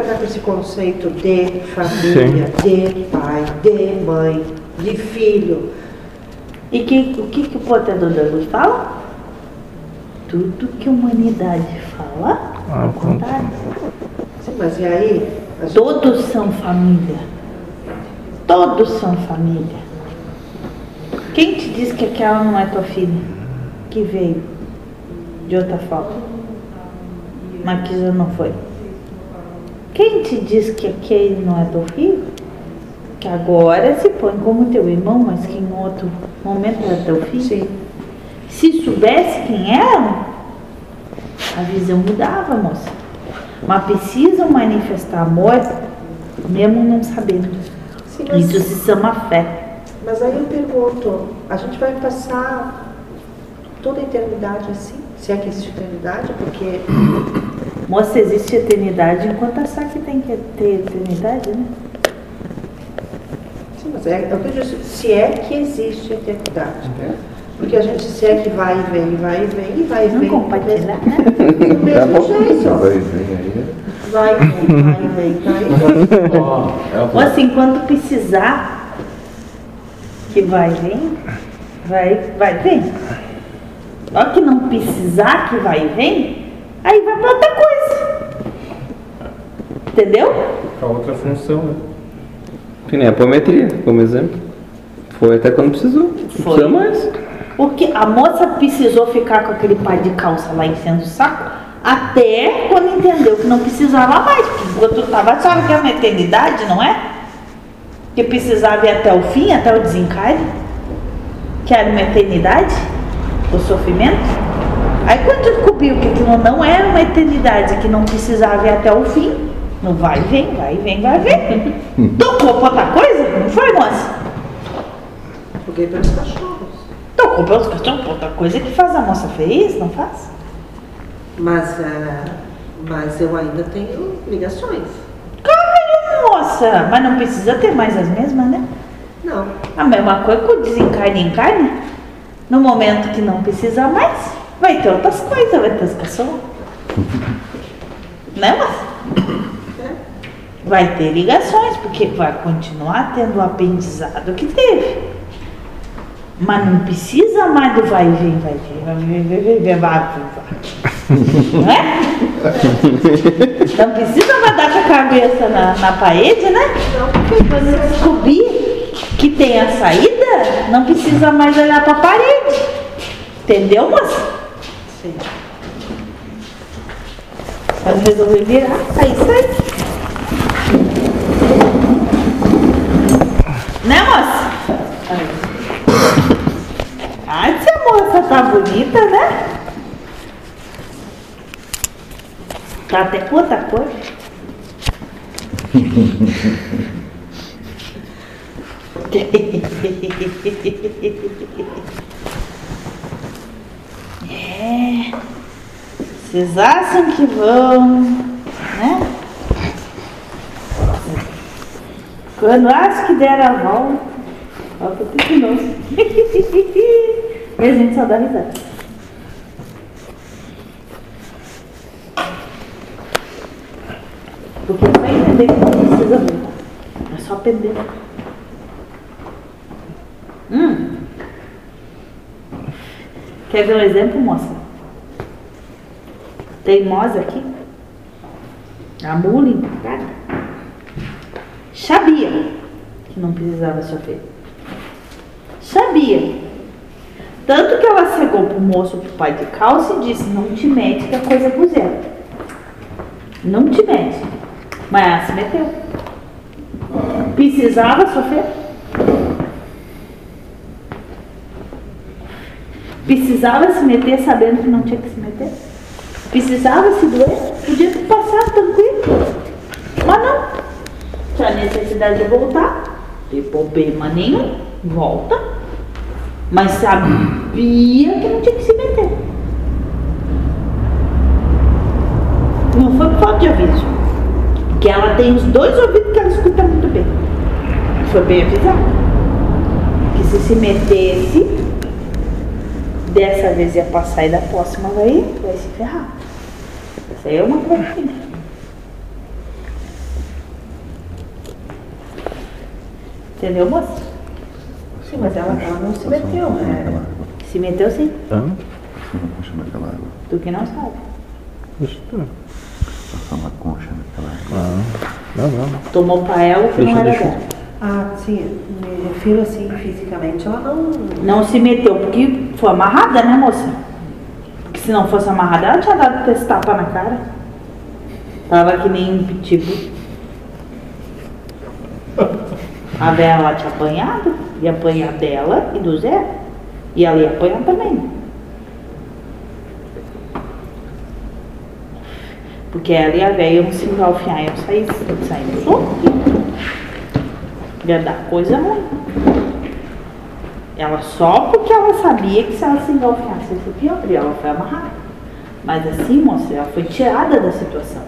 estar com esse conceito de família, de pai, de mãe, de filho. E que, o que, que o portador da luz fala? Tudo que a humanidade fala, Ah, ao contrário. Sim, mas e aí? Todos são família. Todos são família. Quem te diz que aquela não é tua filha? Que veio de outra forma. Mas que já não foi. Quem te diz que aquele não é teu filho? Que agora se põe como teu irmão, mas que em outro momento era teu filho? Sim. Se soubesse quem era, a visão mudava, moça. Mas precisam manifestar amor, mesmo não sabendo. Sim, mas, Isso se chama fé. mas aí eu pergunto, a gente vai passar toda a eternidade assim? Se é que existe eternidade? Porque Moça, existe eternidade enquanto achar que tem que ter eternidade, né? Sim, mas é, é o que eu se é que existe eternidade. Porque a gente se é que vai e vem, vai e vem, e vai e Não vem. compartilhar, né? Do mesmo bom? jeito. ó. Vai aí. E vem, vai e vem, vai e vem. Ou assim, quando precisar que vai vem, vai, vai vem. Só que não precisar que vai vem, aí vai pra outra coisa. Entendeu? Pra outra função, né? Que nem a apometria, como exemplo. Foi até quando precisou. Não Foi. precisa mais. Porque a moça precisou ficar com aquele pai de calça lá enchendo o saco até quando entendeu que não precisava mais. Porque enquanto estava achava que era uma eternidade, não é? Que precisava ir até o fim, até o desencarne. Que era uma eternidade, o sofrimento. Aí quando descobriu que aquilo não era uma eternidade, que não precisava ir até o fim, não vai vem, vai vem, vai vem. Tocou pra outra coisa? Não foi, moça? Joguei pelos cachorros. Tocou pelos cachorros, outra coisa que faz a moça feliz, não faz? Mas, ah, mas eu ainda tenho ligações. Caralho, moça! Mas não precisa ter mais as mesmas, né? Não. A mesma coisa com o desencarne encarne. No momento que não precisa mais, vai ter outras coisas, vai ter os cachorros. né, moça? Vai ter ligações, porque vai continuar tendo o aprendizado que teve. Mas não precisa mais do vai e vem, vai e vem, vai vem, vai vem, vai, vai, vai. Não é? Não precisa mais dar com a cabeça na, na parede, né? Porque quando descobrir que tem a saída, não precisa mais olhar para a parede. Entendeu, moça? Sim. Quando resolver virar, aí sai. Né, moça? Ai, se a moça tá bonita, né? Tá até outra cor. É. Vocês acham que vão, né? Quando acho que der a volta, tudo de novo. e a gente só dá risada. Porque vai entender que não precisa voltar. É só aprender. Hum. Quer ver um exemplo, moça? Teimosa aqui. A mula empacada. Sabia que não precisava sofrer. Sabia. Tanto que ela chegou pro moço, pro pai de calça e disse, não te mete que a coisa é zero. Não te mete. Mas ela se meteu. Precisava sofrer? Precisava se meter sabendo que não tinha que se meter? Precisava se doer? Podia passar tranquilo. Tinha necessidade de voltar. Tem problema nenhum. Volta. Mas sabia que não tinha que se meter. Não foi por falta de aviso. Porque ela tem os dois ouvidos que ela escuta muito bem. Foi bem avisada. Que se se metesse, dessa vez ia passar e da próxima vai, vai se ferrar. Isso aí é uma coisa. Entendeu, moça? Sim, mas ela, ela não se meteu, né? Se meteu sim, Hã? Uma concha naquela água. tu que não sabe. Tá. Passar uma concha naquela água. Ah, não, não. Tomou pra ela o que Deixa, não era deixa. dela. Ah, sim, me refiro assim, fisicamente, ela não... Não se meteu, porque foi amarrada, né, moça? Porque se não fosse amarrada, ela tinha dado esse tapa na cara. Tava que nem um A Bela tinha apanhado, ia apanhar dela e do Zé. E ela ia apanhar também. Porque ela e a velha iam se engalfiar, iam sair, sair no soco. Ia dar coisa ruim. Ela só porque ela sabia que se ela se engalfiasse, ia ser pior, e ela foi amarrada. Mas assim, moça, ela foi tirada da situação.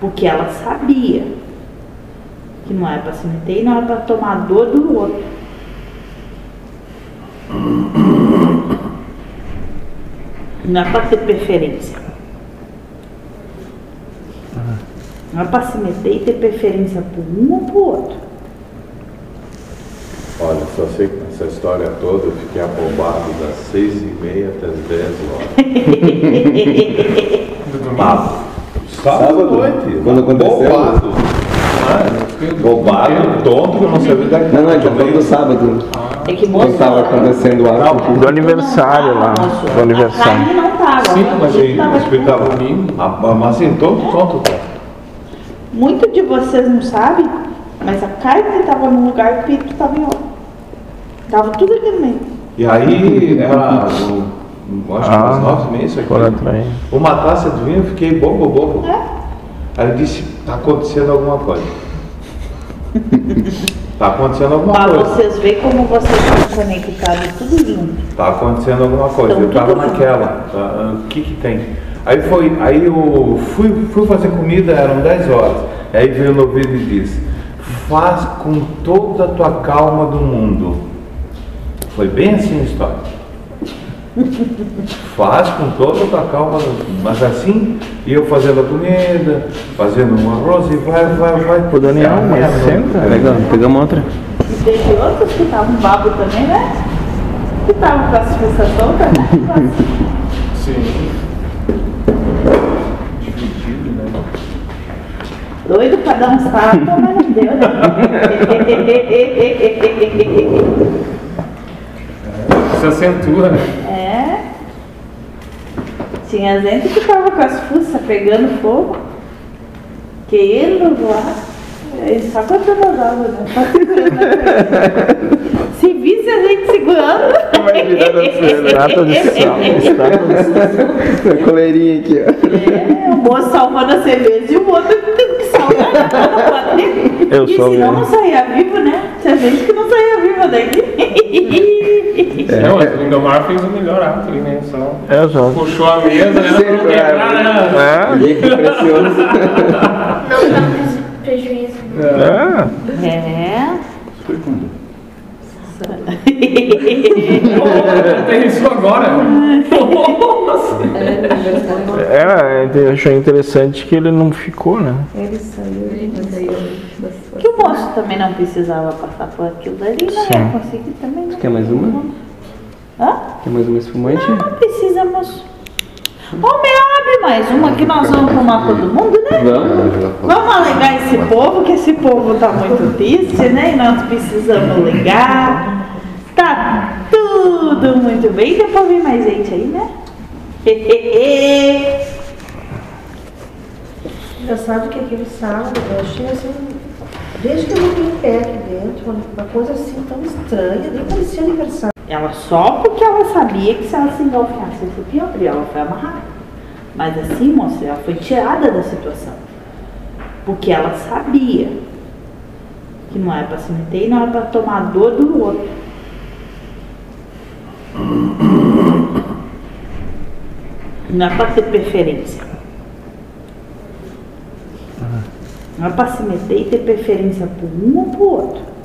Porque ela sabia que não era para se meter e não era para tomar a dor do outro. Não é para ter preferência. Não é para se meter e ter preferência por um ou por outro. Olha, só sei que nessa história toda eu fiquei abobado das seis e meia até as dez horas. Papo. Sábado à noite. Quando aconteceu? Bobado. Bobado, tonto, que eu não sabia da Não, não, ele tá falando do sábado. É que moço. Quando tava acontecendo o ato. Do aniversário lá. Do A aniversário. Sim, mas a gente ele explicava pra mim. Ah, Mas assim, tonto, tonto, cara. Muito de vocês não sabem, mas a carne estava num lugar e o peito estava em outro. Tava tudo aqui no meio. E aí, era, no- acho que umas Ah, nove e meia, isso aqui. Uma taça de vinho, eu fiquei bobo, bobo. É? Aí ele disse, tá acontecendo alguma coisa. Tá acontecendo alguma Para coisa. vocês verem como vocês estão conectados tudo junto. Tá acontecendo alguma coisa. Então, eu tava tudo bem. naquela. tá, ah, O que que tem? Aí foi, aí eu fui, fui fazer comida, eram 10 horas. Aí veio no ouvido e disse, faz com toda a tua calma do mundo. Foi bem assim a história. Faz com toda a calma, mas assim, e eu fazendo a comida, fazendo um arroz e vai, vai, vai. Ô, Daniel, É, mas é, senta. Legal, pegamos outra. E teve outros que estavam babo também, né? Que estavam com a sensação também. Sim. Dividido, né? Doido pra dar uns tapas, mas não deu, né? Se acentua, né? É. Tinha gente que tava com as fuças pegando fogo, querendo voar. E só contando as asas, né? Só segurando. Se visse a gente segurando. Estátua de sal. Estátua de sal. Coleirinha aqui, ó. É, o moço salvando a cerveja e o outro tendo que salvar né? não bater. Eu e sou senão mesmo. não saía vivo, né? Tinha gente que não saía viva daqui. Não, mas o Lindomar fez o melhor ato ali, né? Só É, puxou a mesa, né? Não quebrar, né? É, precioso. Não dá prejuízo. é. É. Foi quando? Tem isso agora. É, eu achei interessante que ele não ficou, né? Ele saiu, mas aí eu... Que o moço também não precisava passar por aquilo dali, Sim. conseguir também. Não. Quer mais uma? Hã? Quer mais uma espumante? Não, não precisa, moço. Ô, me abre mais uma que nós vamos tomar todo mundo, né? Vamos. Vamos alegar esse povo, que esse povo tá muito triste, né? E nós precisamos ligar. Tá tudo muito bem. Depois vem mais gente aí, né? Engraçado que aquele sábado eu achei assim, desde que eu vi em pé aqui dentro, uma coisa assim tão estranha, nem parecia aniversário. Ela só porque ela sabia que se ela se engalfiasse, ia ser ela foi amarrada. Mas assim, moça, ela foi tirada da situação. Porque ela sabia que não era para se meter e não era para tomar a dor do outro. Não é para ter preferência. Não é para se meter e ter preferência por um ou por outro.